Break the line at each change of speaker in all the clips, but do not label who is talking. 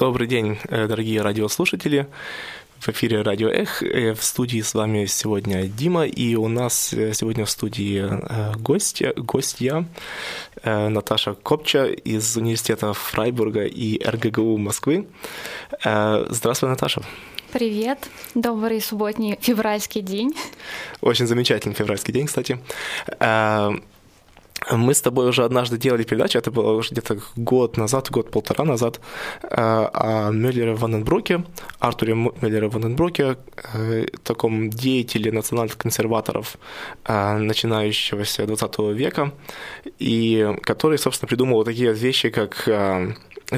Добрый день, э, дорогие радиослушатели. В эфире Радио Эх. Э, в студии с вами сегодня Дима, и у нас э, сегодня в студии гостья, гостья Наташа Копча из университета Фрайбурга и РГГУ Москвы. Здравствуй, Наташа.
Привет, добрый субботний февральский день.
Очень замечательный февральский день, кстати. Мы с тобой уже однажды делали передачу, это было уже где-то год назад, год-полтора назад, э, о Мюллере Ваненбруке, Артуре Мюллере Ваненбруке, э, таком деятеле национальных консерваторов э, начинающегося 20 века, и который, собственно, придумал такие вещи, как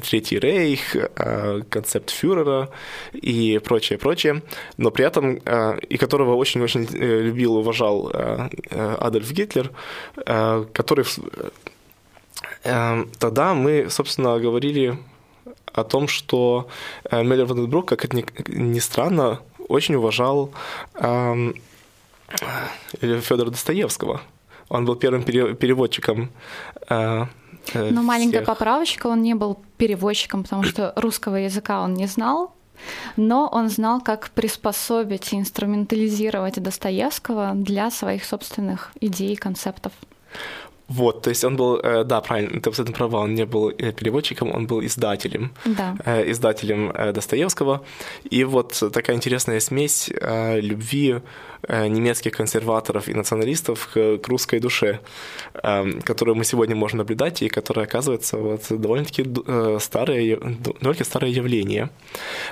Третий Рейх, э, концепт фюрера и прочее, прочее, но при этом, э, и которого очень-очень э, любил, уважал Адольф Гитлер, который тогда мы, собственно, говорили о том, что Меллер Ванденбрук, как это ни странно, очень уважал Федора Достоевского. Он был первым переводчиком
Э, Но маленькая поправочка, он не был переводчиком, потому что русского языка он не знал, но он знал, как приспособить и инструментализировать Достоевского для своих собственных идей и концептов.
Вот, то есть он был, э, да, правильно, ты абсолютно права, он не был э, переводчиком, он был издателем,
да.
издателем Достоевского. И вот такая интересная смесь любви Э, немецких консерваторов и националистов к, к русской душе, эм, которую мы сегодня можем наблюдать и которая оказывается вот довольно-таки э, старое, довольно старое явление.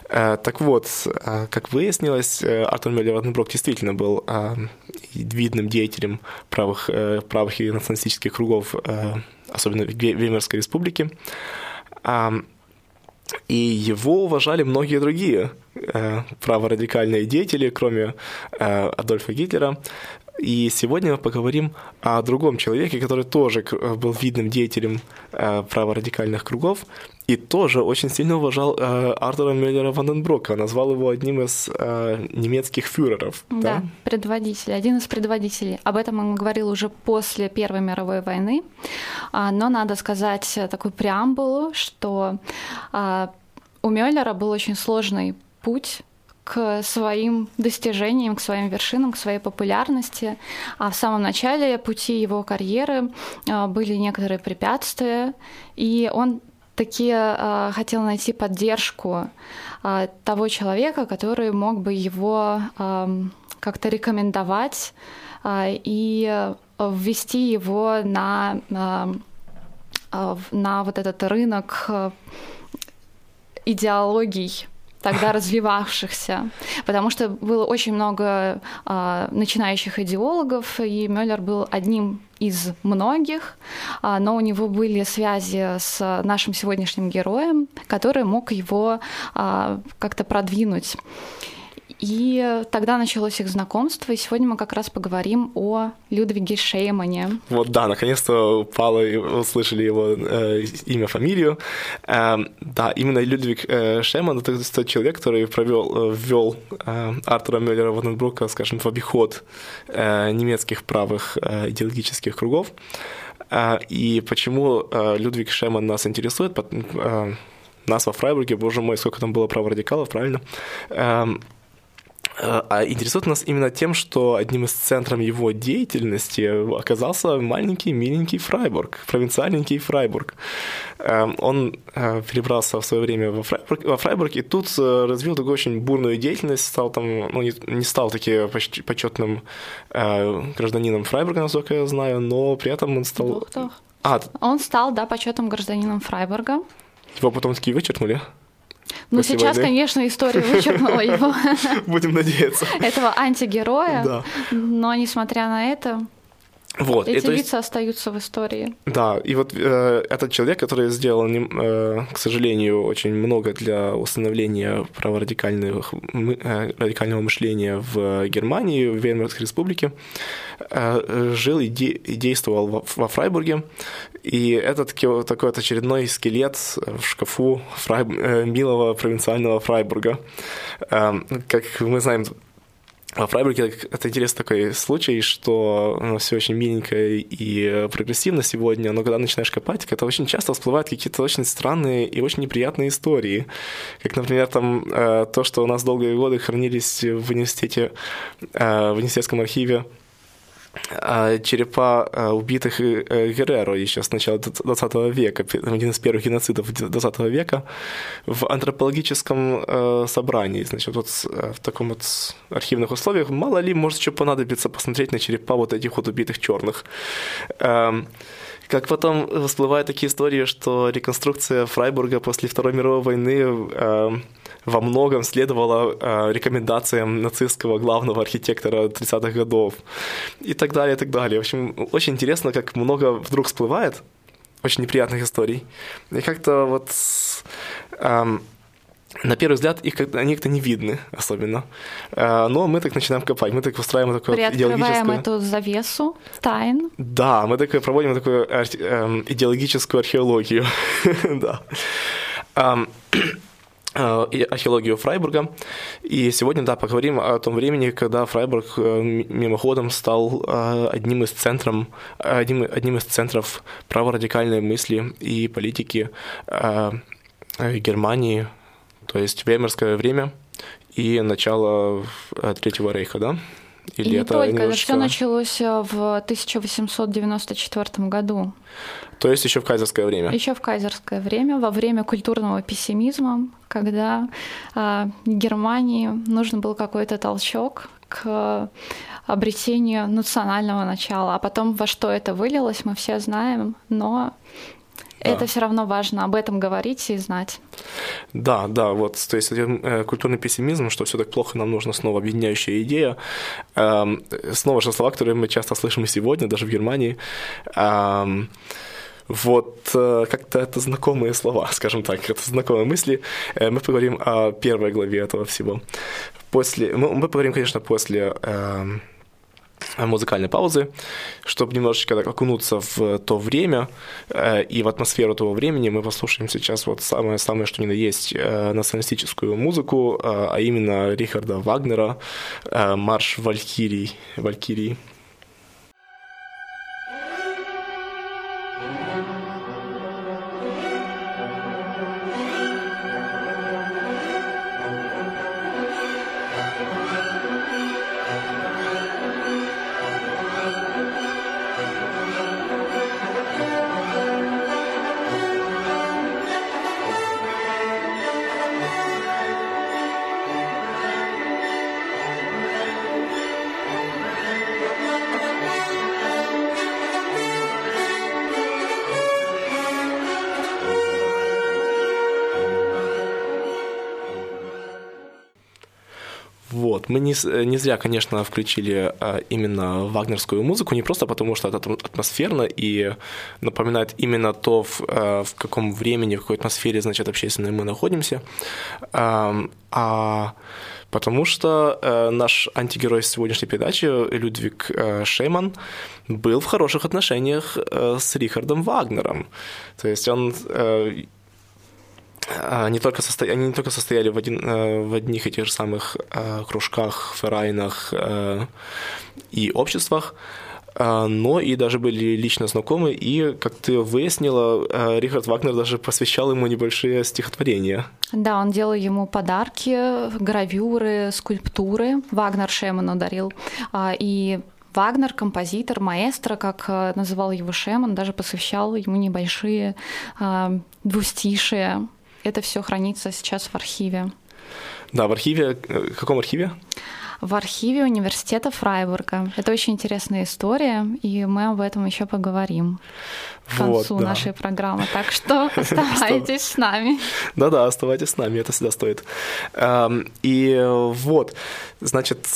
Э, так вот, как выяснилось, Артур Мюллер Ванденброк действительно был видным деятелем правых, правых и националистических кругов, особенно в Веймарской республике. И его уважали многие другие э, праворадикальные деятели, кроме э, Адольфа Гитлера. И сегодня мы поговорим о другом человеке, который тоже был видным деятелем э, праворадикальных кругов и тоже очень сильно уважал э, Артура Мюллера Ванденброка, назвал его одним из э, немецких фюреров.
Да, да, предводитель, один из предводителей. Об этом он говорил уже после Первой мировой войны, а, но надо сказать такую преамбулу, что а, у Мюллера был очень сложный путь к своим достижениям, к своим вершинам, к своей популярности. А в самом начале пути его карьеры а, были некоторые препятствия, и он таки а, хотел найти поддержку а, того человека, который мог бы его как-то рекомендовать и ввести его на, на вот этот рынок идеологий тогда развивавшихся, потому что было очень много а, начинающих идеологов, и Мюллер был одним из многих, а, но у него были связи с нашим сегодняшним героем, который мог его а, как-то продвинуть. И тогда началось их знакомство, и сегодня мы как раз поговорим о Людвиге Шеймане.
Вот да, наконец-то Павла услышали его э, имя, фамилию. Э, да, именно Людвиг э, Шейман — это тот человек, который провел, э, ввел э, Артура Мюллера Ванденбрука, скажем, в обиход э, немецких правых э, идеологических кругов. Э, и почему э, Людвиг Шейман нас интересует? Э, нас во Фрайбурге, боже мой, сколько там было праворадикалов, правильно? Э, а интересует нас именно тем, что одним из центров его деятельности оказался маленький, миленький Фрайбург, провинциальненький Фрайбург. Эм, он э, перебрался в свое время во Фрайбург, во Фрайбург и тут э, развил такую очень бурную деятельность, стал там, ну, не, не стал таки почти почетным э, гражданином Фрайбурга, насколько я знаю, но при этом он стал...
Дух, А, он стал, да, почетным гражданином Фрайбурга.
Его потом таки вычеркнули?
Ну, сейчас,
войны.
конечно, история вычеркнула его,
Будем надеяться.
этого антигероя.
Да.
Но, несмотря на это,
Вот, и
эти
есть-
лица остаются в истории.
Да, и вот э, этот человек, который сделал, э, к сожалению, очень много для установления праворадикальных, э, радикального мышления в Германии, в Веймарской республике, э, жил и, де- и действовал во, во Фрайбурге. И это таки- такой вот очередной скелет в шкафу Фрай- э, милого провинциального Фрайбурга. Э, как мы знаем, во Фрайбурге это интересный такой случай, что все очень миленько и прогрессивно сегодня, но когда начинаешь копать, это очень часто всплывают какие-то очень странные и очень неприятные истории. Как, например, там э, то, что у нас долгие годы хранились в университете, э, в университетском архиве а, черепа а, убитых э, Герреро еще с начала 20 века, один из первых геноцидов 20 века, в антропологическом э, собрании. Значит, вот э, в таком вот архивных условиях мало ли может еще понадобится посмотреть на черепа вот этих вот убитых черных. Эм, Как потом всплывают такие истории, что реконструкция Фрайбурга после Второй мировой войны э, во многом следовала э, рекомендациям нацистского главного архитектора 30-х годов и так далее, и так далее. В общем, очень интересно, как много вдруг всплывает очень неприятных историй. И как-то вот эм, на первый взгляд их как они как-то не видны особенно. Э, Но мы так начинаем копать, мы так устраиваем такое идеологическое...
эту завесу тайн.
Да, мы такое проводим такую архе- эм, идеологическую археологию. да. Э, и археологию Фрайбурга. И сегодня, да, поговорим о том времени, когда Фрайбург э, мимоходом стал э, одним из центром, одним, одним из центров праворадикальной мысли и политики Германии, то есть веймарское время и начало Третьего рейха, да?
И не
это
только, это
немножечко-
все началось в 1894 году.
То есть еще в кайзерское время.
Еще в кайзерское время, во время культурного пессимизма, когда э, Германии нужен был какой-то толчок к обретению национального начала. А потом во что это вылилось, мы все знаем, но
Да.
это все равно важно об этом говорить и знать.
Да, да, вот, то есть э, культурный пессимизм, что все так плохо, нам нужна снова объединяющая идея. Эм, снова же слова, которые мы часто слышим и сегодня, даже в Германии. Эм, вот э, как-то это знакомые слова, скажем так, это знакомые мысли. Э, мы поговорим о первой главе этого всего. После, мы поговорим, конечно, после эм, музыкальной паузы, чтобы немножечко так окунуться в то время э, и в атмосферу того времени, мы послушаем сейчас вот самое-самое, что ни на есть, э, националистическую музыку, э, а именно Рихарда Вагнера, э, марш Валькирий. Валькирии. Не, с- не зря, конечно, включили а, именно вагнерскую музыку, не просто потому, что это атм- атмосферно и напоминает именно то, в, а, в каком времени, в какой атмосфере, значит, общественной мы находимся, Ам, а потому что э, наш антигерой сегодняшней передачи, Людвиг э, Шейман, был в хороших отношениях э, с Рихардом Вагнером. То есть он э, а, не только состо... они не только состояли в, один... э, в одних и тех же самых э, кружках, ферайнах э, и обществах, но и даже были лично знакомы, и, как ты выяснила, Рихард Вагнер даже посвящал ему небольшие стихотворения.
Да, он делал ему подарки, гравюры, скульптуры. Вагнер Шеману дарил. А, И Вагнер, композитор, маэстро, как называл его Шеман, даже посвящал ему небольшие двустишия. Это все хранится сейчас в архиве.
Да, в архиве... э, В каком архиве?
в архиве университета Фрайбурга. Это очень интересная история, и мы об этом еще поговорим к концу вот, да. нашей программы. Так что оставайтесь с нами.
Да-да, оставайтесь с нами, это всегда стоит. И вот, значит,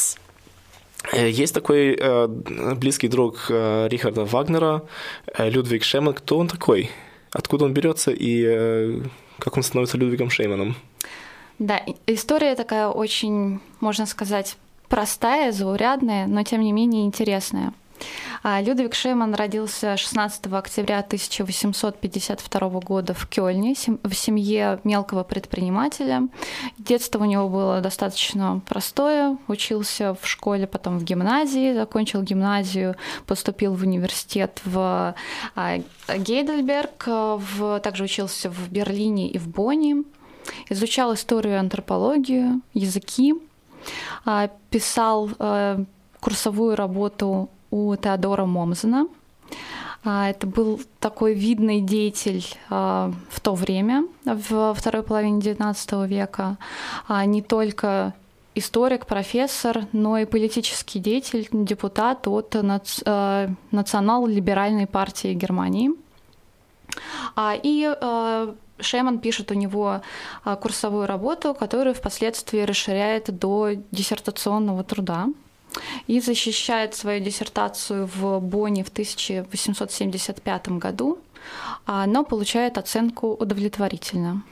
есть такой э, близкий друг э, Рихарда Вагнера, э, Людвиг Шеман. Кто он такой? Откуда он берется и как он становится Людвигом Шейманом?
Да, история такая очень, можно сказать, простая, заурядная, но тем не менее интересная. А, Людвиг Шейман родился 16 октября 1852 года в Кёльне в семье мелкого предпринимателя. Детство у него было достаточно простое. Учился в школе, потом в гимназии, закончил гимназию, поступил в университет в а, Гейдельберг, в, также учился в Берлине и в Бонне. Изучал историю антропологию, языки, а, писал э, курсовую работу у Теодора Момзена. А, это был такой видный деятель а, в то время, в второй половине XIX века, а, не только историк, профессор, но и политический деятель, депутат от национал-либеральной партии Германии. И Шеман пишет у него курсовую работу, которую впоследствии расширяет до диссертационного труда и защищает свою диссертацию в Бонне в 1875 году, а, но получает оценку удовлетворительно.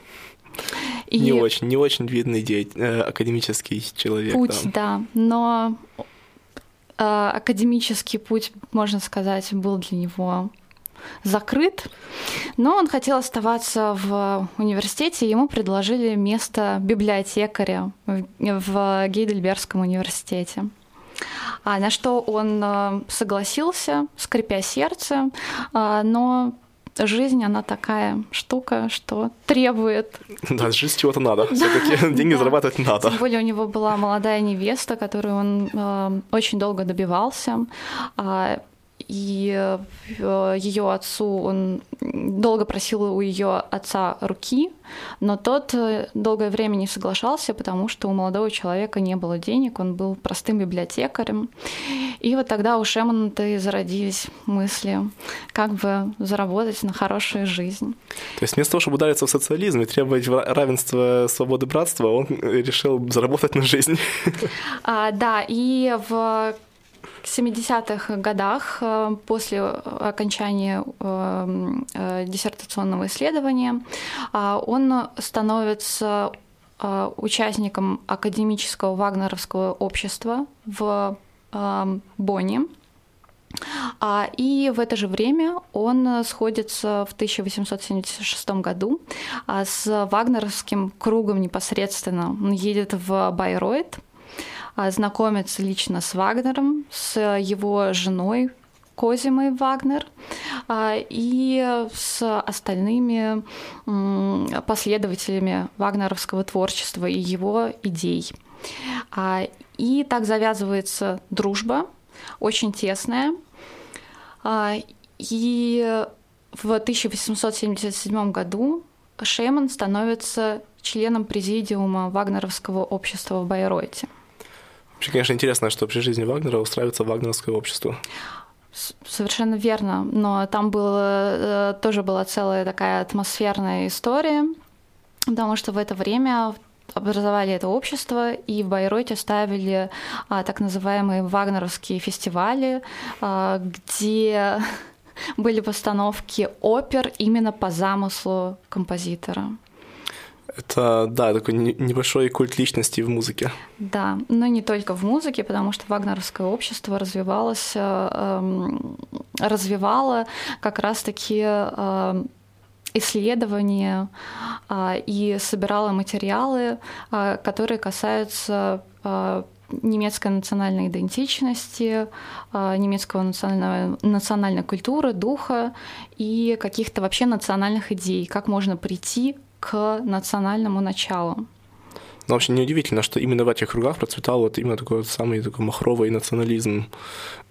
И не очень, не очень видный деятель, э, академический человек.
Путь, да, да но э, академический путь, можно сказать, был для него закрыт, но он хотел оставаться в университете, ему предложили место библиотекаря в Гейдельбергском университете. А на что он э, согласился, скрипя сердце, а, но жизнь, она такая штука, что требует...
Да, жизнь чего-то надо. все таки деньги зарабатывать надо.
Тем более у него была молодая невеста, которую он э, очень долго добивался. А, и э, ее отцу он долго просил у ее отца руки, но тот э, долгое время не соглашался, потому что у молодого человека не было денег, он был простым библиотекарем. И вот тогда у Шемона-то и зародились мысли, как бы заработать на хорошую жизнь.
То есть вместо того, чтобы удариться в социализм и требовать равенства, свободы, братства, он решил заработать на жизнь.
А, да, и в 70-х годах, э, после окончания э, э, диссертационного исследования, он становится участником академического вагнеровского общества в Бонне. И в это же время он сходится в 1876 году с вагнеровским кругом непосредственно. Он едет в Байройт, а, знакомится лично с Вагнером, с его женой Козимой Вагнер а, и с остальными последователями вагнеровского творчества и его идей. А, и так завязывается дружба, очень тесная. И в 1877 году Шейман становится членом президиума Вагнеровского общества в Байройте.
Вообще, конечно, интересно, что при жизни Вагнера устраивается вагнеровское общество.
Совершенно верно, но там было, э, тоже была целая такая атмосферная история, потому что в это время образовали это общество, и в Байройте ставили а, так называемые вагнеровские фестивали, а, где были постановки опер именно по замыслу композитора.
Это, да, такой небольшой культ личности в музыке.
Да, но не только в музыке, потому что вагнеровское общество развивалось, э, эм, развивало как раз-таки э, исследования э, и собирала материалы, которые касаются немецкой национальной идентичности, немецкого национального, национальной культуры, духа и каких-то вообще национальных идей, как можно прийти к национальному началу.
Но вообще неудивительно, что именно в этих кругах процветал вот именно такой вот самый такой махровый национализм.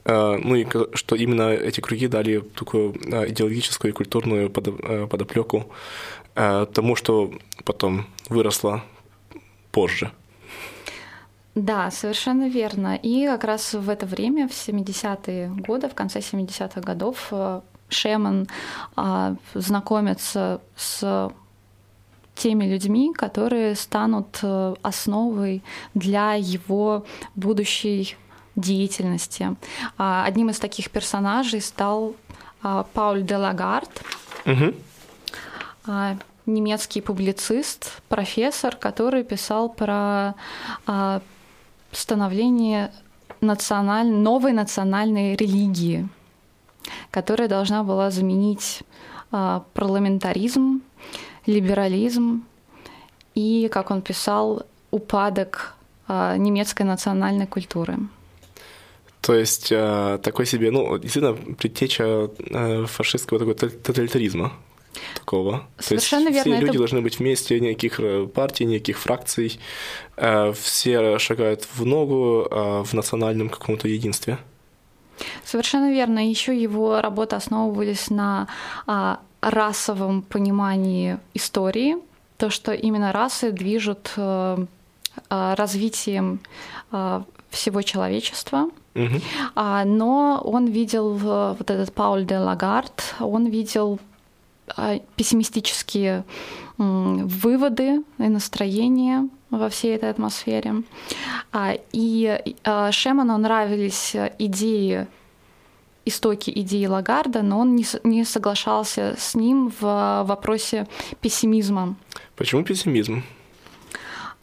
Э, ну и что именно эти круги дали такую э, идеологическую и культурную э, подоплеку тому, что потом выросло позже.
Да, совершенно верно. И как раз в это время, в 70-е годы, в конце 70-х годов, Шеман знакомится с теми людьми, которые станут э, основой для его будущей деятельности. А, одним из таких персонажей стал а, Пауль де Лагард, угу. немецкий публицист, профессор, который писал про становление националь... новой национальной религии, которая должна была заменить парламентаризм, либерализм и, как он писал, упадок немецкой национальной культуры.
То есть э, такой себе, ну, действительно, предтеча э, фашистского такого тоталитаризма такого.
Совершенно
То есть
верно.
Все люди
это...
должны быть вместе, никаких э, партий, никаких фракций. Все шагают в ногу в национальном каком-то единстве.
Совершенно верно. Еще его работы основывались на а, расовом понимании истории, то, что именно расы движут а, развитием а, всего человечества. Угу. Но он видел, э, вот этот Пауль де Лагард, он видел а, пессимистические выводы и настроения во всей этой атмосфере. А, и Шеману нравились идеи истоки идеи Лагарда, но он не, соглашался с ним в вопросе пессимизма.
Почему пессимизм?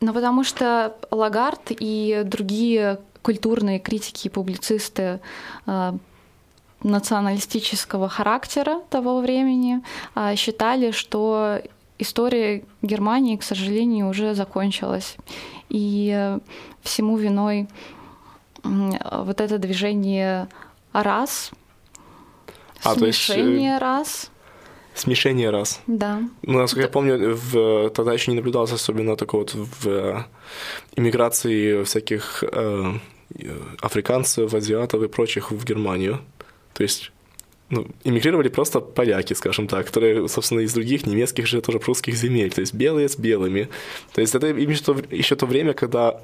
Ну, потому что Лагард и другие культурные критики и публицисты э, националистического характера того времени э, считали, что история Германии, к сожалению, уже закончилась. И э, всему виной вот это движение рас, а, смешение есть, рас.
Смешение рас.
Да.
Ну, насколько я помню, в, тогда еще не наблюдалось особенно такого вот в иммиграции всяких э, африканцев, азиатов и прочих в Германию. То есть ну, эмигрировали просто поляки, скажем так, которые, собственно, из других немецких же тоже прусских земель, то есть белые с белыми. То есть это еще то, еще то время, когда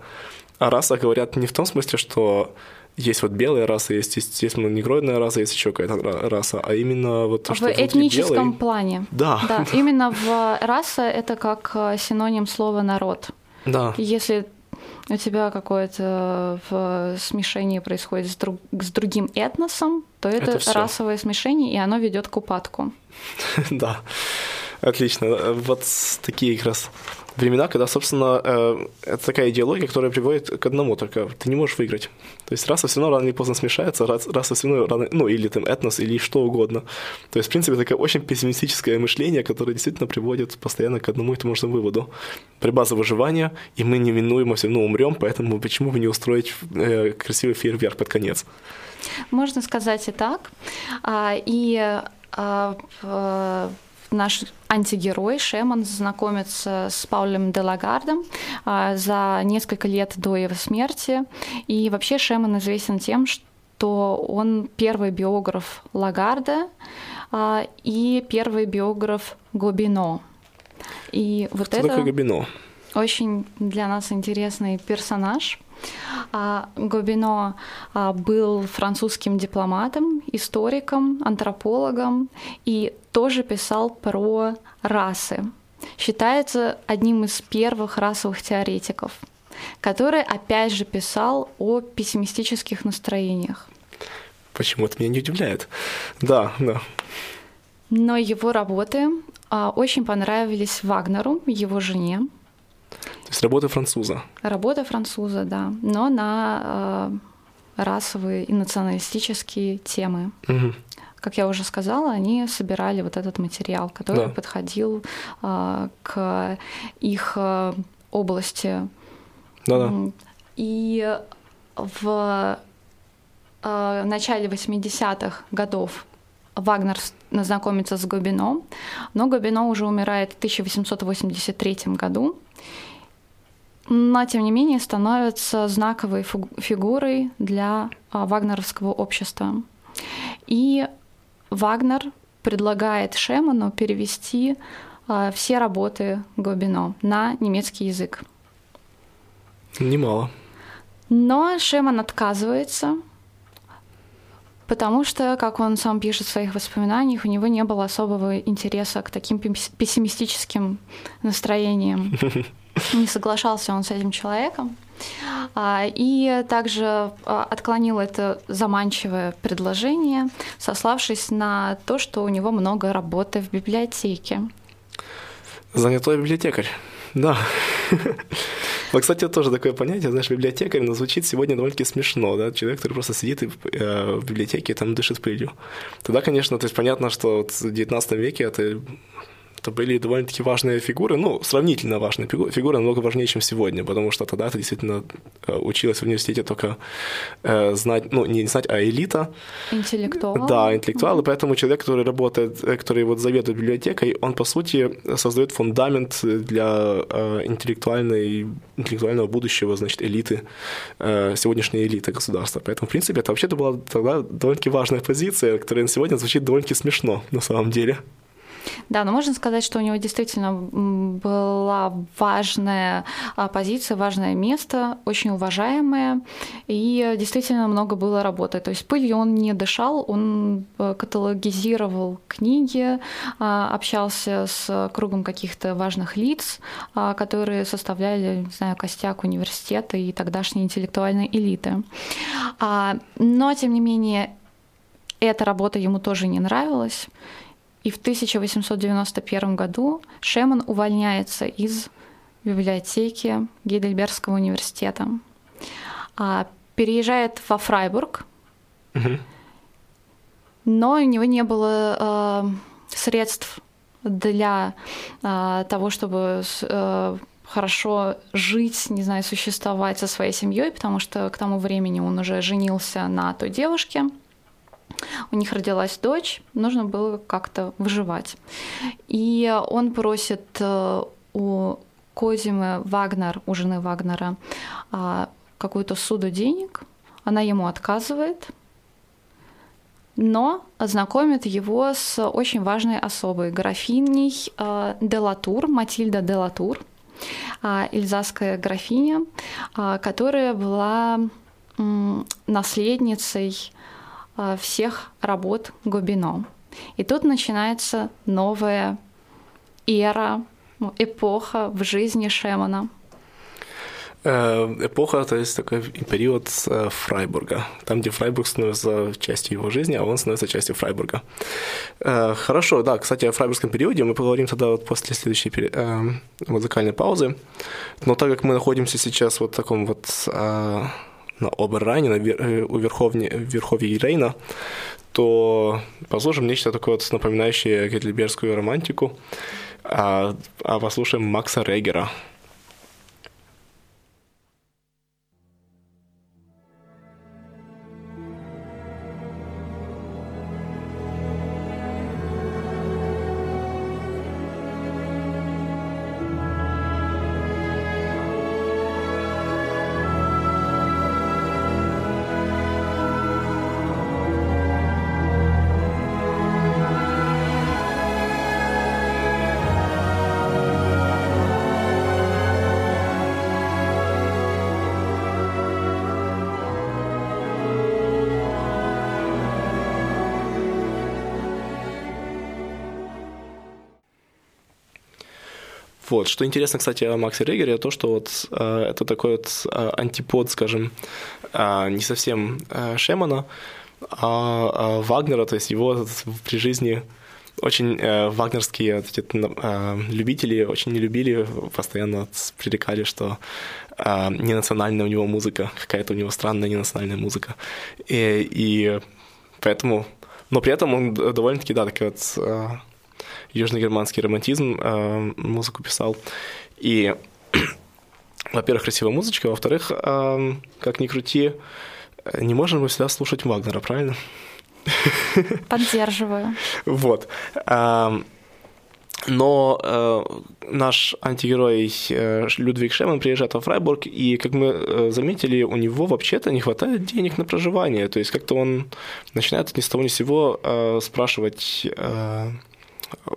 о расах говорят не в том смысле, что есть вот белая раса, есть, естественно, негроидная раса, есть еще какая-то раса, а именно вот то,
в
что
этническом
белый...
плане.
Да.
да. Именно в раса это как э, синоним слова народ.
Да.
Если у тебя какое-то в смешение происходит с, друг, с другим этносом, то это, это расовое смешение, и оно ведет к упадку.
Да, отлично. Вот такие как раз времена, когда, собственно, э, это такая идеология, которая приводит к одному только. Ты не можешь выиграть. То есть раса все равно рано или поздно смешается, раса все равно рано, ну, или там этнос, или что угодно. То есть, в принципе, такое очень пессимистическое мышление, которое действительно приводит постоянно к одному и тому же выводу. Борьба за выживание, и мы неминуемо все равно умрем, поэтому почему бы не устроить э, красивый фейерверк под конец?
Можно сказать и так. А, и а, наш антигерой Шеман знакомится с Паулем де Лагардом а, за несколько лет до его смерти. И вообще Шеман известен тем, что он первый биограф Лагарда а, и первый биограф Гобино. И вот
Кто
это
такой Гобино?
очень для нас интересный персонаж. А, Гобино был французским дипломатом, историком, антропологом и тоже писал про расы. Считается одним из первых расовых теоретиков, который опять же писал о пессимистических настроениях.
Почему это меня не удивляет? Да, да.
Но его работы а, очень понравились Вагнеру, его жене.
То есть работа француза.
Работа француза, да, но на а, расовые и националистические темы. Угу как я уже сказала, они собирали вот этот материал, который да. подходил а, к их а, области.
Да-да.
И в а, начале 80-х годов Вагнер знакомится с Гобино, но Гобино уже умирает в 1883 году, но тем не менее становится знаковой фигурой для а, вагнеровского общества. И Вагнер предлагает Шеману перевести э, все работы Гобино на немецкий язык.
Немало.
Но Шеман отказывается, потому что, как он сам пишет в своих воспоминаниях, у него не было особого интереса к таким пессимистическим настроениям. Не соглашался он с этим человеком. А, и также а, отклонил это заманчивое предложение, сославшись на то, что у него много работы в библиотеке.
Занятой библиотекарь. Да. Но, кстати, тоже такое понятие, знаешь, библиотекарь, но звучит сегодня довольно-таки смешно, да, человек, который просто сидит и, э, в библиотеке и там дышит пылью. Тогда, конечно, то есть понятно, что в 19 веке это это были довольно-таки важные фигуры, ну, сравнительно важные фигуры, намного важнее, чем сегодня, потому что тогда ты действительно э, училась в университете только э, знать, ну, не знать, а элита.
Интеллектуал.
Да, интеллектуал, mm-hmm. поэтому человек, который работает, э, который вот заведует библиотекой, он, по сути, создает фундамент для интеллектуальной, интеллектуального будущего, значит, элиты, сегодняшней элиты государства. Поэтому, в принципе, это вообще-то была тогда довольно-таки важная позиция, которая сегодня звучит довольно-таки смешно, на самом деле.
Да, но можно сказать, что у него действительно была важная а, позиция, важное место, очень уважаемое, и действительно много было работы. То есть пылью он не дышал, он э, каталогизировал книги, а, общался с кругом каких-то важных лиц, а, которые составляли, не знаю, костяк университета и тогдашней интеллектуальной элиты. Но, тем не менее, эта работа ему тоже не нравилась, и в 1891 году Шеман увольняется из библиотеки Гейдельбергского университета, а, переезжает во Фрайбург, угу. но у него не было э, средств для э, того, чтобы э, хорошо жить, не знаю, существовать со своей семьей, потому что к тому времени он уже женился на той девушке, у них родилась дочь, нужно было как-то выживать. И он просит э, у Козимы Вагнер, у жены Вагнера, а, какую-то суду денег. Она ему отказывает, но знакомит его с очень важной особой, графиней э, Делатур, Матильда Делатур, эльзасская графиня, а, которая была наследницей всех работ Гобино. И тут начинается новая эра, ну, эпоха в жизни Шемана.
Э, эпоха, то есть такой период э, Фрайбурга, там, где Фрайбург становится частью его жизни, а он становится частью Фрайбурга. Хорошо, да, кстати, о фрайбургском периоде мы поговорим тогда вот после следующей музыкальной паузы. Но так как мы находимся сейчас вот в таком вот на Оберрайне, на э, у верховне, верховье Рейна, то послушаем нечто такое вот напоминающее гетлиберскую романтику, а, а послушаем Макса Регера – Вот. Что интересно, кстати, о Максе Регере, то, что вот э, это такой вот э, антипод, скажем, э, не совсем э, Шемана, а, а Вагнера, то есть его при жизни очень э, вагнерские вот эти, э, любители очень не любили, постоянно пререкали, что э, ненациональная у него музыка, какая-то у него странная ненациональная музыка. И, и поэтому... Но при этом он довольно-таки, да, такой вот... Э, южногерманский романтизм э, музыку писал. И, во-первых, красивая музычка, во-вторых, э, как ни крути, не можем мы всегда слушать Вагнера, правильно?
Поддерживаю.
Вот. Но э, наш антигерой э, Людвиг Шеман приезжает во Фрайбург, и, как мы э, заметили, у него вообще-то не хватает денег на проживание. То есть как-то он начинает ни с того ни с сего э, спрашивать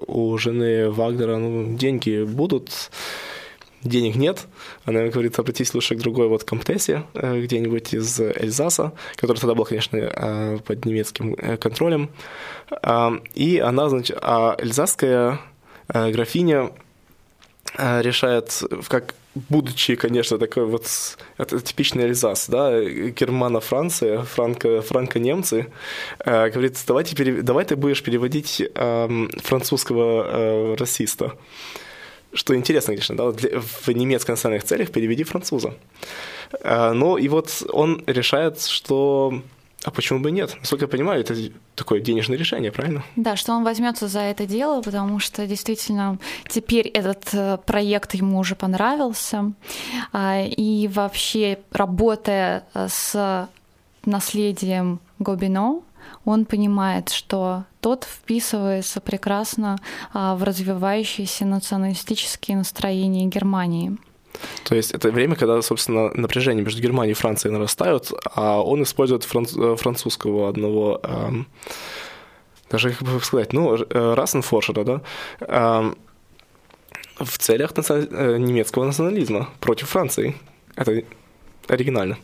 у жены Вагнера ну, деньги будут. денег нет, она говорит, обратись лучше к другой вот комтессе э, где-нибудь из Эльзаса, который тогда был, конечно, э, под немецким э, контролем. И она, значит, а эльзасская графиня решает, как будучи, конечно, такой вот это типичный Эльзас, да, Германа Франция, франко, франко-немцы, э, говорит, давай, теперь, давай ты будешь переводить э, французского э, расиста. Что интересно, конечно, да, для, в немецко-национальных целях переведи француза. Э, но и вот он решает, что а почему бы нет? Насколько я понимаю, это такое денежное решение, правильно?
Да, что он возьмется за это дело, потому что действительно теперь этот э, проект ему уже понравился. А, и вообще, работая э, с наследием Гобино, он понимает, что тот вписывается прекрасно а, в развивающиеся националистические настроения Германии.
То есть это время, когда, собственно, напряжение между Германией и Францией нарастают, а он использует франц... Э, французского одного, эм, даже как бы сказать, ну, э, Рассенфоршера, да, эм, в целях наци... Э, немецкого национализма против Франции. Это оригинально.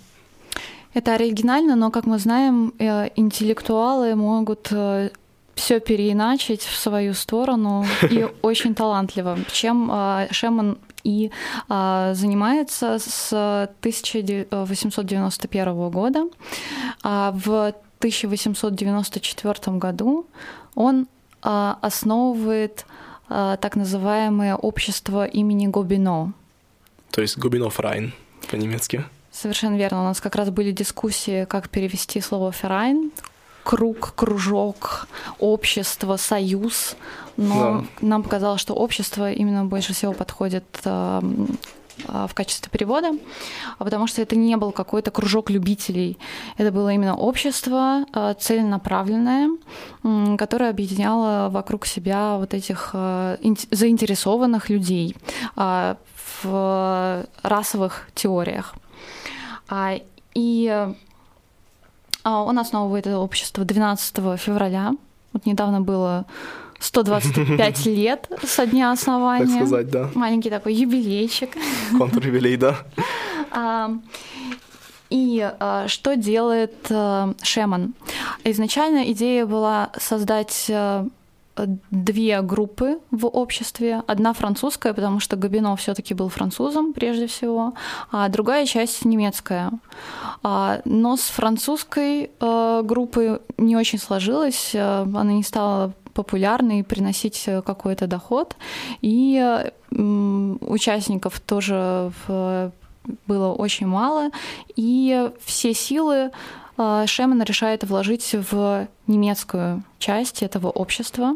Это оригинально, но, как мы знаем, интеллектуалы могут все переиначить в свою сторону и очень талантливо, чем Шеман и а, занимается с 1891 года. А в 1894 году он а, основывает а, так называемое общество имени Гобино.
То есть Гобино Фрайн по-немецки.
Совершенно верно. У нас как раз были дискуссии, как перевести слово «ферайн», круг, кружок, общество, союз. Но да. нам показалось, что общество именно больше всего подходит э, в качестве перевода, а потому что это не был какой-то кружок любителей. Это было именно общество э, целенаправленное, которое объединяло вокруг себя вот этих э, заинтересованных людей в расовых теориях. А, и а, он основывает это общество 12 февраля. Вот недавно было 125 лет со дня основания.
Так сказать, да.
Маленький такой юбилейчик.
Контрюбилей, да.
А, и что делает Шеман? Изначально идея была создать две группы в обществе. Одна французская, потому что Габино все-таки был французом прежде всего, а другая часть немецкая. А, но с французской э, группой не очень сложилось, э, она не стала популярной, приносить какой-то доход, и участников тоже было очень мало, и все силы Шеман решает вложить в немецкую часть этого общества.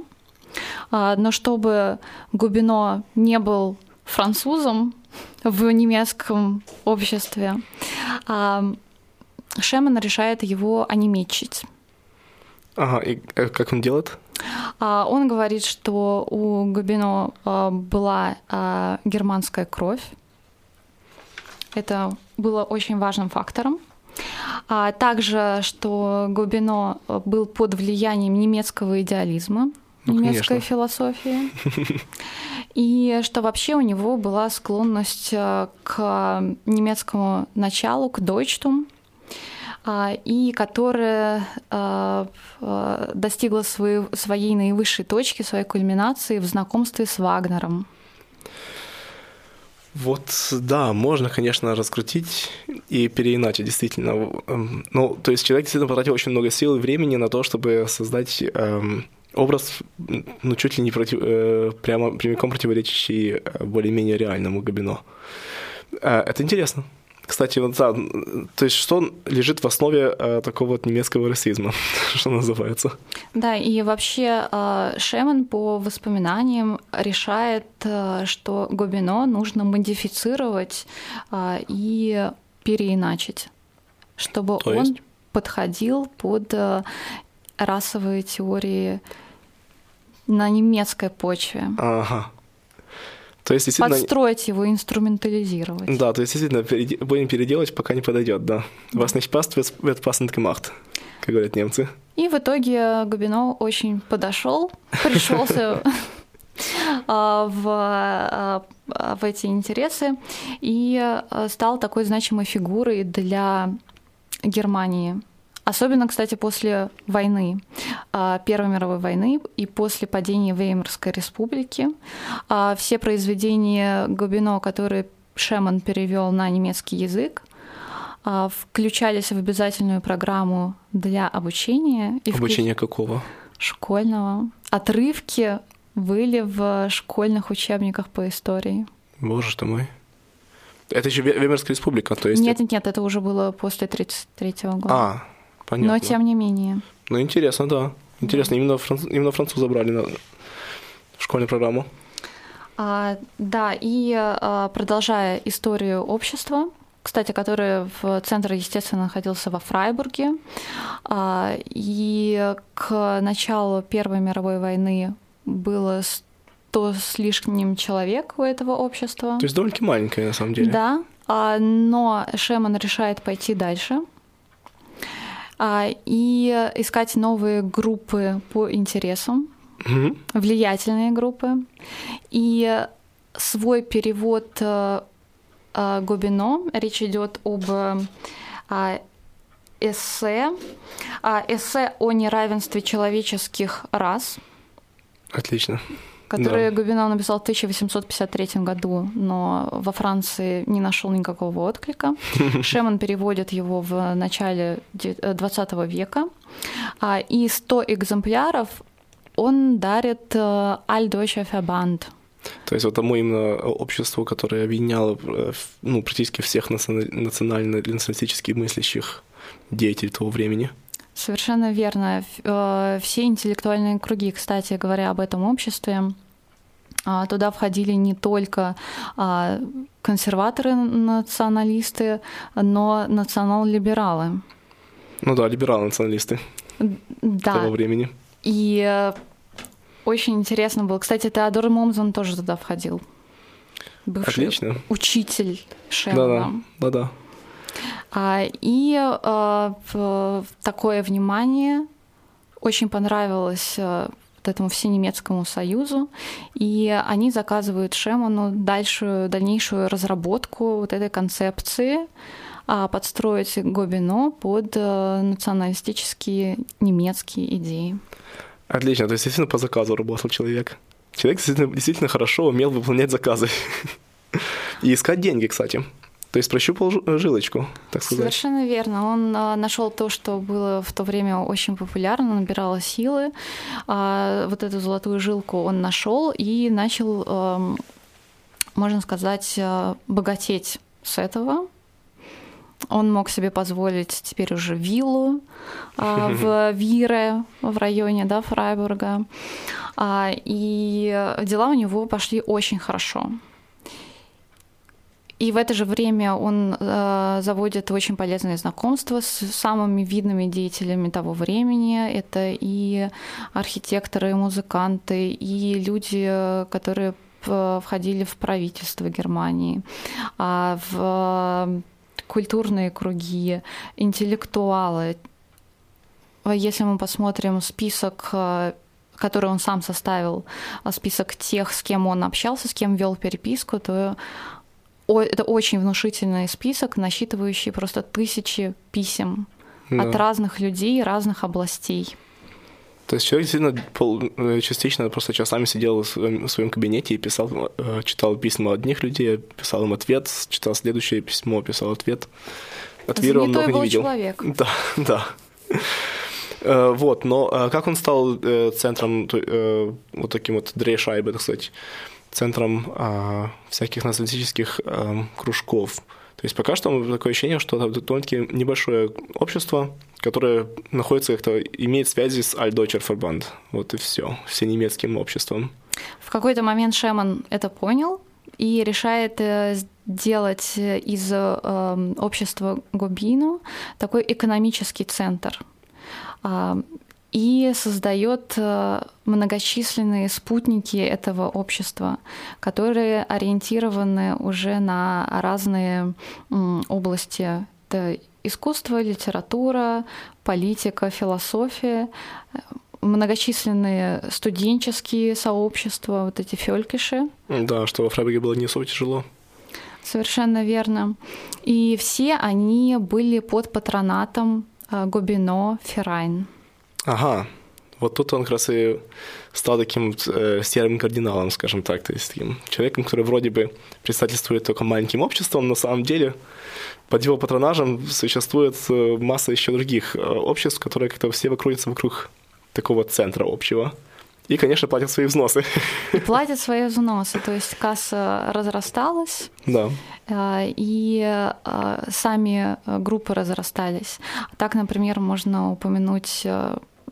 А, но чтобы Губино не был французом в немецком обществе, а, Шеман решает его онемечить.
Ага, и э, как он делает?
Он говорит, что у Губино была германская кровь. Это было очень важным фактором. А также, что Гобино был под влиянием немецкого идеализма, ну, немецкой философии. И что вообще у него была склонность э, к немецкому началу, к Deutschtum, а, и которая э, э, достигла своей, своей наивысшей точки, своей кульминации в знакомстве с Вагнером.
Вот, да, можно, конечно, раскрутить и переиначить, действительно. Эм, ну, то есть человек действительно потратил очень много сил и времени на то, чтобы создать эм, образ, ну, чуть ли не против, э, прямо прямиком противоречащий э, более-менее реальному Габино. Э, это интересно. Кстати, вот да, то есть что лежит в основе э, такого вот немецкого расизма, что называется?
Да, и вообще э, Шеман по воспоминаниям решает, э, что Гобино нужно модифицировать э, и переиначить, чтобы то он есть? подходил под э, расовые теории на немецкой почве.
Ага.
То есть, действительно... Подстроить его, инструментализировать.
Да, то есть, действительно, будем переделать, пока не подойдет, да. Was nicht passt, wird passend gemacht, как говорят немцы.
И в итоге Габино очень подошел, пришелся в, в эти интересы и стал такой значимой фигурой для Германии. Особенно, кстати, после войны, Первой мировой войны и после падения Веймарской республики. Все произведения Гобино, которые Шеман перевел на немецкий язык, включались в обязательную программу для обучения.
И Обучение вклю... какого?
Школьного. Отрывки были в школьных учебниках по истории.
Боже ты мой. Это еще Веймарская республика, то есть...
Нет, нет, нет, это уже было после 1933 года.
А, понятно.
Но тем не менее.
Ну, интересно, да. Интересно, именно, франц... именно французы брали на школьную программу.
А, да, и а, продолжая историю общества, кстати, который в центре, естественно, находился во Фрайбурге. А, и к началу Первой мировой войны было 100 с лишним человек у этого общества.
То есть довольно маленькое, на самом деле.
Да, а, но Шеман решает пойти дальше и искать новые группы по интересам, угу. влиятельные группы. И свой перевод э, э, Гобино, речь идет об э, эссе, эссе о неравенстве человеческих рас.
Отлично
который да. Губинов написал в 1853 году, но во Франции не нашел никакого отклика. Шеман переводит его в начале 20 э, века, а, и 100 экземпляров он дарит Альдойче Фабанд.
То есть вот тому именно обществу, которое объединяло э, ну, практически всех национально-националистически мыслящих деятелей того времени.
Совершенно верно. Э, все интеллектуальные круги, кстати говоря, об этом обществе, а, туда входили не только а, консерваторы-националисты, но национал-либералы.
Ну да, либералы-националисты да. того времени.
И э, очень интересно было. Кстати, Теодор Момзон тоже туда входил. Бывший Отлично. учитель Шеллона.
Да-да.
А, и а, такое внимание очень понравилось а, этому всенемецкому союзу, и они заказывают Шеману дальшую, дальнейшую разработку вот этой концепции, подстроить Гобино под националистические немецкие идеи.
Отлично, то есть действительно по заказу работал человек. Человек действительно, действительно хорошо умел выполнять заказы. И искать деньги, кстати. То есть прощупал жилочку, так сказать.
Совершенно верно. Он а, нашел то, что было в то время очень популярно, набирало силы. А, вот эту золотую жилку он нашел и начал, можно сказать, а, богатеть с этого. Он мог себе позволить теперь уже виллу в Вире, в районе да, Фрайбурга. И дела у него пошли очень хорошо. И в это же время он э, заводит очень полезные знакомства с самыми видными деятелями того времени. Это и архитекторы, и музыканты, и люди, которые входили в правительство Германии, а в культурные круги, интеллектуалы. Если мы посмотрим список э, который он сам составил, список тех, с кем он общался, с кем вел переписку, то это очень внушительный список, насчитывающий просто тысячи писем да. от разных людей, разных областей.
То есть человек действительно э, частично просто часами сидел в своем кабинете и писал, э, читал письма одних людей, писал им ответ, читал следующее письмо, писал ответ.
От Виры он много не видел. человек.
Да, да. Э, вот, но как он стал центром вот таким вот дрейшайбы, так сказать, центром а, всяких националистических а, кружков. То есть пока что такое ощущение, что это довольно-таки небольшое общество, которое находится как-то, имеет связи с Альдойчер Verband. Вот и все, все немецким обществом.
В какой-то момент Шеман это понял и решает э, сделать из э, общества Гобину такой экономический центр. И создает э, многочисленные спутники этого общества, которые ориентированы уже на разные области. Это искусство, литература, политика, философия. многочисленные студенческие сообщества, вот эти фелькиши.
Да, что во Фрайбурге было не особо тяжело.
Совершенно верно. И все они были под патронатом э, Гобино Феррайн.
Ага, вот тут он как раз и стал таким э, серым кардиналом, скажем так, то есть таким человеком, который вроде бы представительствует только маленьким обществом, но на самом деле под его патронажем существует э, масса еще других э, обществ, которые как-то все крутятся вокруг такого центра общего. И, конечно, платят свои взносы.
И платят свои взносы, то есть касса разрасталась.
Да.
Э, и сами группы разрастались. Так, например, можно упомянуть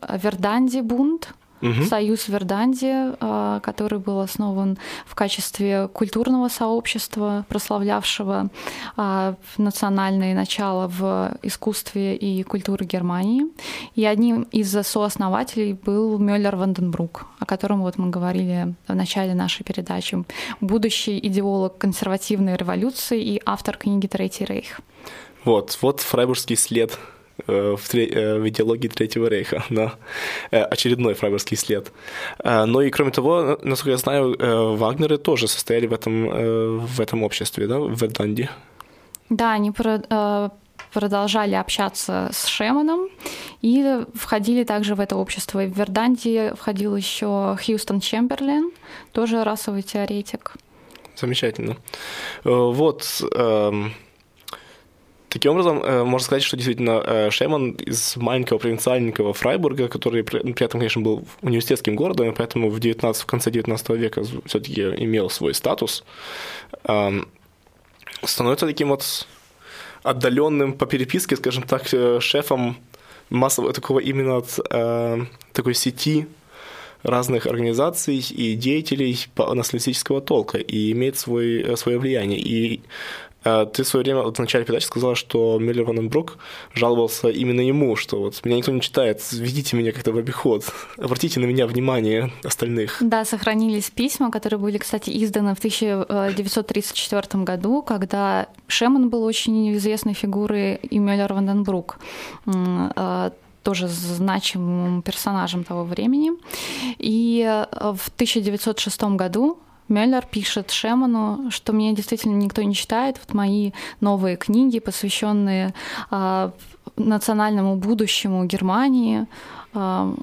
Верданди бунт, Угу. Союз Верданди, а, который был основан в качестве культурного сообщества, прославлявшего а, национальные начала в искусстве и культуре Германии. И одним из сооснователей был Мюллер Ванденбрук, о котором вот мы говорили в начале нашей передачи. Будущий идеолог консервативной революции и автор книги «Третий рейх».
Вот, вот фрайбургский след в, тре- э, в идеологии Третьего Рейха, да, э, очередной фрайбургский след. Но и кроме того, насколько я знаю, Вагнеры тоже состояли в этом, в этом обществе, да, в Верданде.
Да, они про продолжали общаться с Шеманом и входили также в это общество. И в Верданде входил еще Хьюстон Чемберлен, тоже расовый теоретик.
Замечательно. Вот эм, Таким образом, э, можно сказать, что действительно э, Шеман из маленького провинциальненького Фрайбурга, который при, при этом, конечно, был университетским городом, и поэтому в, 19, в конце 19 века все-таки имел свой статус, становится таким вот отдаленным по переписке, скажем так, э, шефом массового такого именно такой сети разных организаций и деятелей националистического толка и имеет свой, свое влияние. И ты в свое время вот в начале передачи сказала, что Мюллер Ваненбрук жаловался именно ему, что вот меня никто не читает, введите меня как-то в обиход, обратите на меня внимание остальных.
Да, сохранились письма, которые были, кстати, изданы в 1934 году, когда Шеман был очень известной фигурой, и Мюллер Ванденбрук а, тоже значимым персонажем того времени. И в 1906 году Мюллер пишет Шеману, что меня действительно никто не читает. Вот мои новые книги, посвященные э, национальному будущему Германии, э,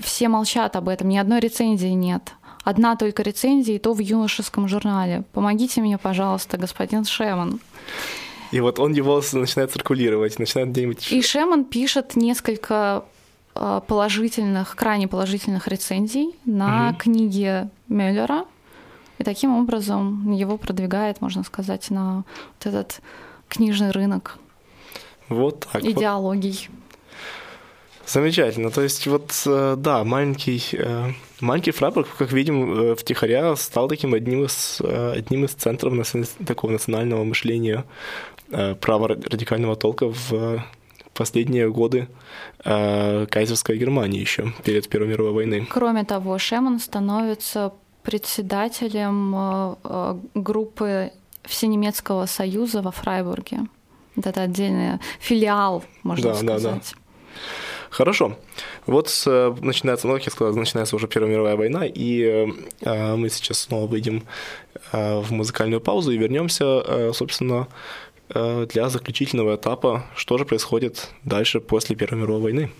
все молчат об этом, ни одной рецензии нет. Одна только рецензия, и то в юношеском журнале. Помогите мне, пожалуйста, господин Шеман.
И вот он его начинает циркулировать, начинает где-нибудь...
И Шеман пишет несколько положительных, крайне положительных рецензий на угу. книги Мюллера, и таким образом его продвигает, можно сказать, на вот этот книжный рынок.
Вот так.
Идеологий.
Вот. Замечательно. То есть вот, э, да, маленький, э, маленький Фрайбург, как видим, э, втихаря стал таким одним из, одним из центров такого национального мышления права радикального толка в последние годы кайзерской Германии еще перед Первой мировой войной.
Кроме того, Шеман становится председателем э, э, группы Всенемецкого союза во Фрайбурге. Вот это отдельный филиал, можно да, сказать. Да, да.
Хорошо. Вот э, начинается, ну, как я сказал, начинается уже Первая мировая война, и э, мы сейчас снова выйдем э, в музыкальную паузу и вернемся, э, собственно, для заключительного этапа, что же происходит дальше после Первой мировой войны.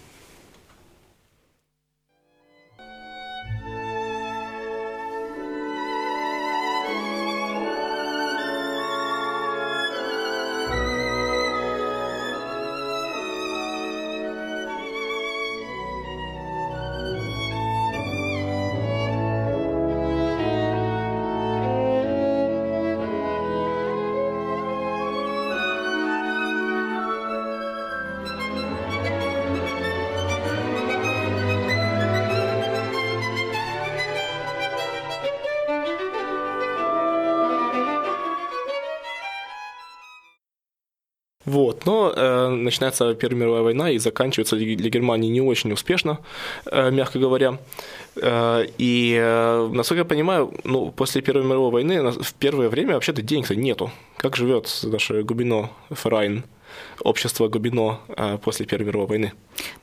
Но э, начинается Первая мировая война и заканчивается для Германии не очень успешно, э, мягко говоря. Э, и, э, насколько я понимаю, ну, после Первой мировой войны в первое время вообще-то денег-то нету. Как живет наше Губино Ферайн? общество Губино э, после Первой мировой войны?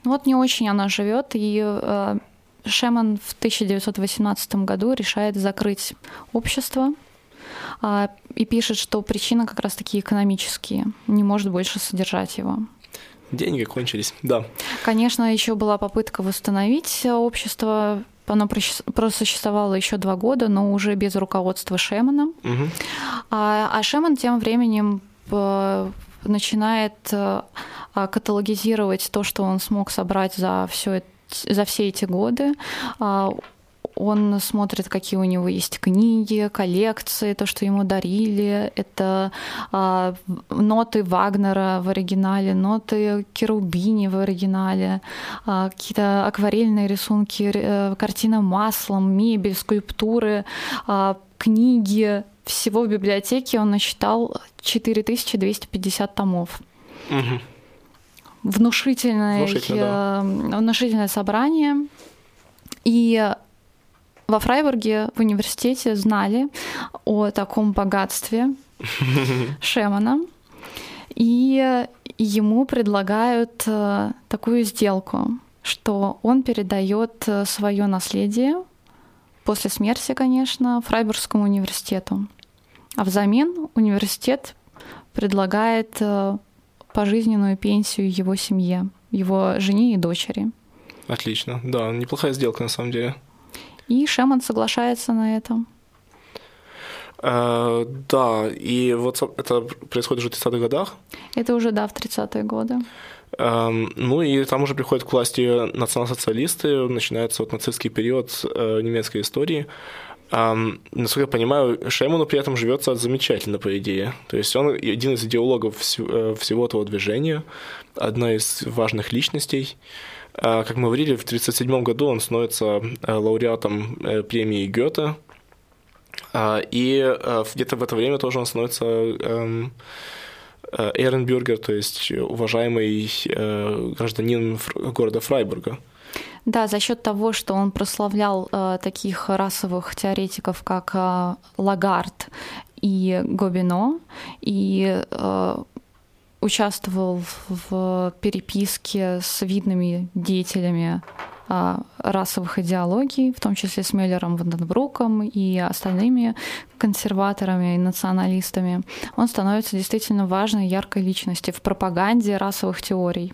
Ну вот не очень она живет, и э, Шеман в 1918 году решает закрыть общество и пишет, что причина как раз-таки экономические, не может больше содержать его.
Деньги кончились, да.
Конечно, еще была попытка восстановить общество. Оно просуществовало еще два года, но уже без руководства Шемана. Угу. А, а Шеман тем временем э, начинает э, каталогизировать то, что он смог собрать за все за все эти годы. Он смотрит, какие у него есть книги, коллекции, то, что ему дарили. Это э, ноты Вагнера в оригинале, ноты Керубини в оригинале, э, какие-то акварельные рисунки, э, картина маслом, мебель, скульптуры, э, книги. Всего в библиотеке он насчитал 4250 томов. Угу. Внушительное, Внушительно, да. внушительное собрание. И во Фрайбурге в университете знали о таком богатстве Шемана, и ему предлагают э, такую сделку, что он передает э, свое наследие после смерти, конечно, Фрайбургскому университету. А взамен университет предлагает э, пожизненную пенсию его семье, его жене и дочери.
Отлично, да, неплохая сделка на самом деле.
И Шеман соглашается на это.
Uh, да, и вот это происходит уже в 30-х годах.
Это уже, да, в 30-е годы.
Uh, ну и там уже приходят к власти национал-социалисты, начинается вот нацистский период uh, немецкой истории. Um, насколько я понимаю, Шеману при этом живется замечательно, по идее. То есть он один из идеологов всего, всего этого движения, одна из важных личностей. А, как мы говорили, в 1937 году он становится э, лауреатом э, премии Гёте, а, и э, где-то в это время тоже он становится эм, Эренбюргер, то есть уважаемый гражданин города Фрайбурга.
Да, за счет того, что он прославлял э, таких расовых теоретиков, как э, Лагард и Гобино, и участвовал в переписке с видными деятелями а, расовых идеологий, в том числе с Мюллером Ванденбруком и остальными консерваторами и националистами, он становится действительно важной, яркой личностью в пропаганде расовых теорий,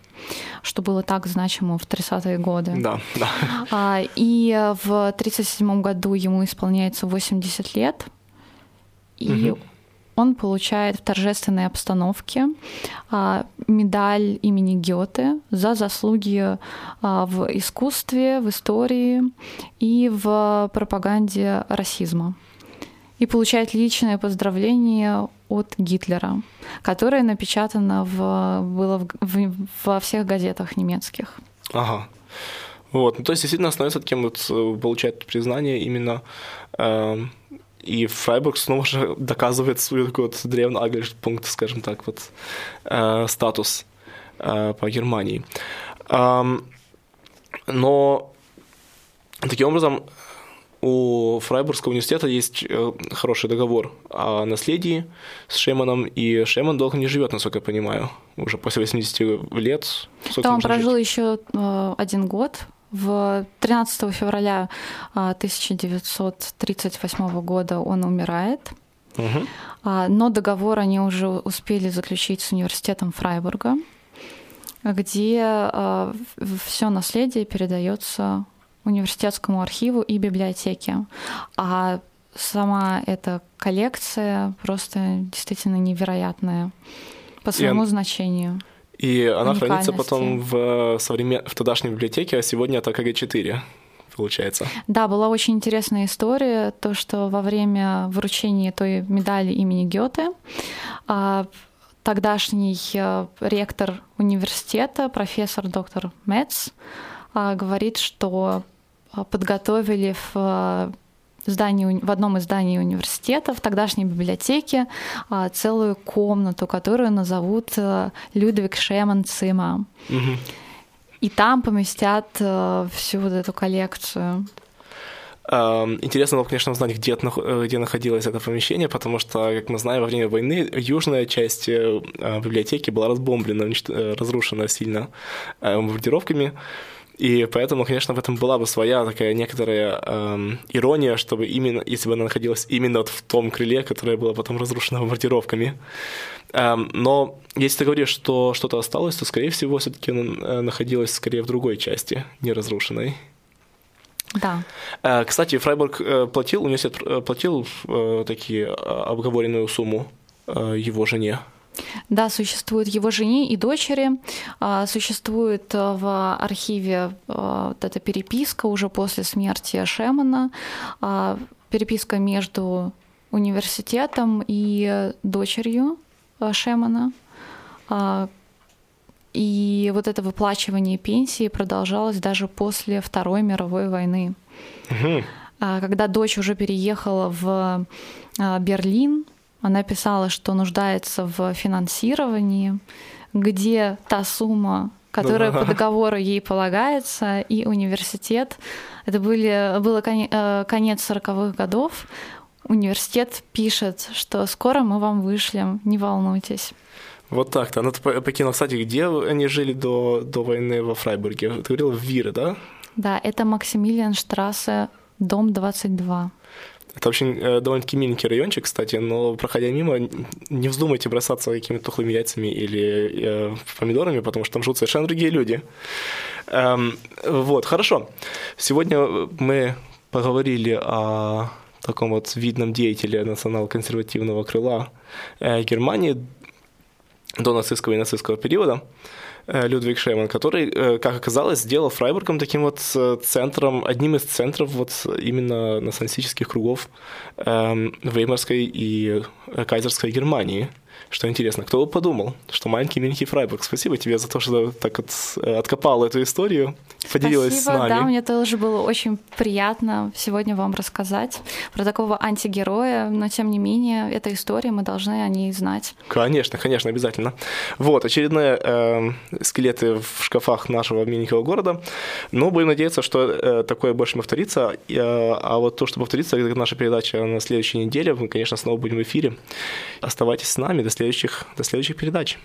что было так значимо в 30-е годы.
Да, да.
А, и в 1937 году ему исполняется 80 лет, и угу он получает в торжественной обстановке а, медаль имени Гёте за заслуги а, в искусстве, в истории и в пропаганде расизма. И получает личное поздравление от Гитлера, которое напечатано в, было в, в, во всех газетах немецких.
Ага. Вот, ну, то есть действительно становится таким вот, э, получает признание именно э, и Фрайбург снова же доказывает свой такой вот древний пункт, скажем так, вот э, статус э, по Германии. Эм, но таким образом у Фрайбургского университета есть э, хороший договор о наследии с Шеманом, и Шеман долго не живет, насколько я понимаю, уже после 80 лет.
Да, он прожил жить? еще э, один год в 13 февраля 1938 а, года он умирает, угу. но договор они уже успели заключить с университетом Фрайбурга, где а, все наследие передается университетскому архиву и библиотеке. А сама эта коллекция просто действительно невероятная по своему и значению.
И она хранится потом в, современ... в тогдашней библиотеке, а сегодня это КГ-4 получается.
Да, была очень интересная история, то, что во время вручения той медали имени Гёте а, тогдашний э, ректор университета, профессор доктор Мец, а, говорит, что а, подготовили в здании, в одном из зданий университета, в тогдашней библиотеке, а, целую комнату, которую назовут э, Людвиг Шеман Цима. Угу. И там поместят э, всю вот эту коллекцию.
Интересно было, конечно, узнать, где, э, где находилось это помещение, потому что, как мы знаем, во время войны южная часть библиотеки была разбомблена, разрушена сильно бомбардировками. И поэтому, конечно, в этом была бы своя такая некоторая эм, ирония, чтобы именно, если бы она находилась именно вот в том крыле, которое было потом разрушено бомбардировками. Эм, но если ты говоришь, что что-то осталось, то, скорее всего, все-таки она находилась скорее в другой части, не разрушенной.
Да.
Э, кстати, Фрайбург э, платил, университет э, платил такие обговоренную сумму его жене.
Да, существует его жене и дочери. Существует в архиве вот эта переписка уже после смерти Шемана, переписка между университетом и дочерью Шемана. И вот это выплачивание пенсии продолжалось даже после Второй мировой войны. Угу. Когда дочь уже переехала в а, Берлин, она писала, что нуждается в финансировании, где та сумма, которая по договору ей полагается, и университет. Это были, было э, конец 40-х годов. Университет пишет, что скоро мы вам вышлем, не волнуйтесь.
Вот так-то. Ну, ты покинул, кстати, где они жили до, до войны во Фрайбурге? Ты говорил, в Вире, да?
Да, это Максимилиан Штрассе, дом 22.
Это очень э, довольно-таки миленький райончик, кстати, но проходя мимо, не вздумайте бросаться какими-то тухлыми яйцами или э, помидорами, потому что там живут совершенно другие люди. Эм, вот, хорошо. Сегодня мы поговорили о таком вот видном деятеле национал-консервативного крыла э, Германии, до нацистского и нацистского периода, э, Людвиг Шейман, который, э, как оказалось, сделал Фрайбургом таким вот э, центром, одним из центров вот именно националистических кругов эм, Веймарской и Кайзерской Германии – что интересно, кто бы подумал, что маленький миленький Фрайбург. Спасибо тебе за то, что так вот э, откопал эту историю, поделилась
Спасибо,
с нами.
Да, мне тоже было очень приятно сегодня вам рассказать про такого антигероя, но тем не менее, эта история, мы должны о ней знать.
Конечно, конечно, обязательно. Вот, очередные э, скелеты в шкафах нашего миленького города, но будем надеяться, что э, такое больше не повторится, э, а вот то, что повторится, это наша передача на следующей неделе, мы, конечно, снова будем в эфире. Оставайтесь с нами, до следующих, до следующих передач.